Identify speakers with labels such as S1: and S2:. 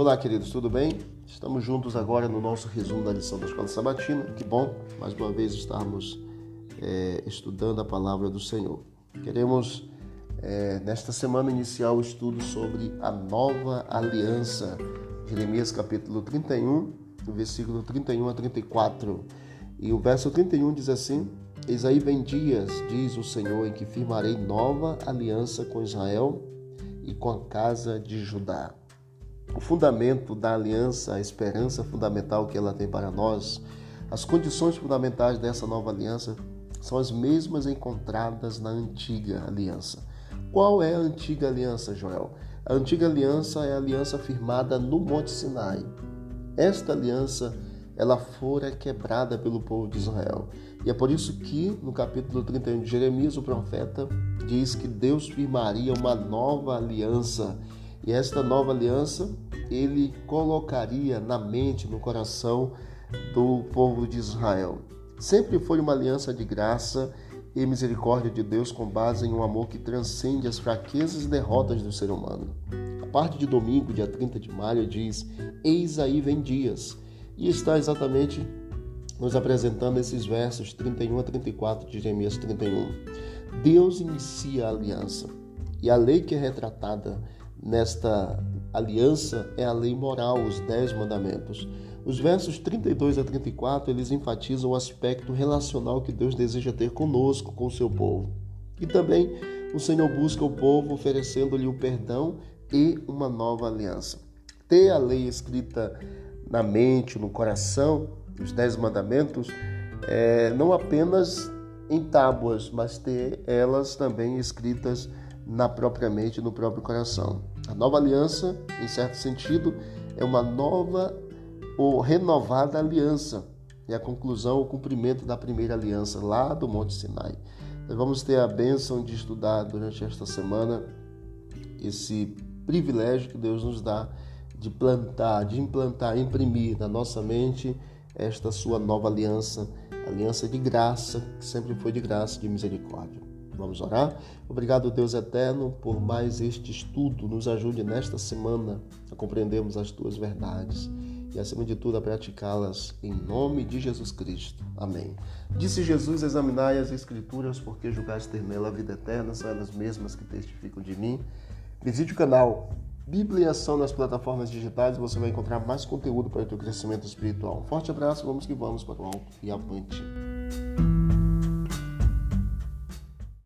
S1: Olá, queridos, tudo bem? Estamos juntos agora no nosso resumo da lição da Escola Sabatina. Que bom, mais uma vez, estarmos é, estudando a palavra do Senhor. Queremos, é, nesta semana, iniciar o estudo sobre a nova aliança. Jeremias capítulo 31, versículo 31 a 34. E o verso 31 diz assim: Eis aí vem dias, diz o Senhor, em que firmarei nova aliança com Israel e com a casa de Judá o fundamento da aliança, a esperança fundamental que ela tem para nós, as condições fundamentais dessa nova aliança são as mesmas encontradas na antiga aliança. Qual é a antiga aliança, Joel? A antiga aliança é a aliança firmada no Monte Sinai. Esta aliança ela fora quebrada pelo povo de Israel. E é por isso que no capítulo 31 de Jeremias o profeta diz que Deus firmaria uma nova aliança e esta nova aliança ele colocaria na mente, no coração do povo de Israel. Sempre foi uma aliança de graça e misericórdia de Deus com base em um amor que transcende as fraquezas e derrotas do ser humano. A parte de domingo, dia 30 de maio, diz: Eis aí vem dias. E está exatamente nos apresentando esses versos 31 a 34 de Jeremias 31. Deus inicia a aliança. E a lei que é retratada nesta aliança é a lei moral, os dez mandamentos. Os versos 32 a 34, eles enfatizam o aspecto relacional que Deus deseja ter conosco, com o seu povo. E também o Senhor busca o povo oferecendo-lhe o perdão e uma nova aliança. Ter a lei escrita na mente, no coração, os dez mandamentos, é, não apenas em tábuas, mas ter elas também escritas na própria mente, no próprio coração. A nova aliança, em certo sentido, é uma nova ou renovada aliança. É a conclusão, o cumprimento da primeira aliança lá do Monte Sinai. Nós vamos ter a bênção de estudar durante esta semana esse privilégio que Deus nos dá de plantar, de implantar, imprimir na nossa mente esta sua nova aliança, aliança de graça, que sempre foi de graça, de misericórdia. Vamos orar? Obrigado, Deus eterno, por mais este estudo. Nos ajude nesta semana a compreendermos as tuas verdades e, acima de tudo, a praticá-las em nome de Jesus Cristo. Amém. Disse Jesus: Examinai as Escrituras, porque julgais ter nela a vida eterna, são elas mesmas que testificam de mim. Visite o canal Bíblia Ação nas plataformas digitais você vai encontrar mais conteúdo para o teu crescimento espiritual. Um forte abraço, vamos que vamos para o alto e avante.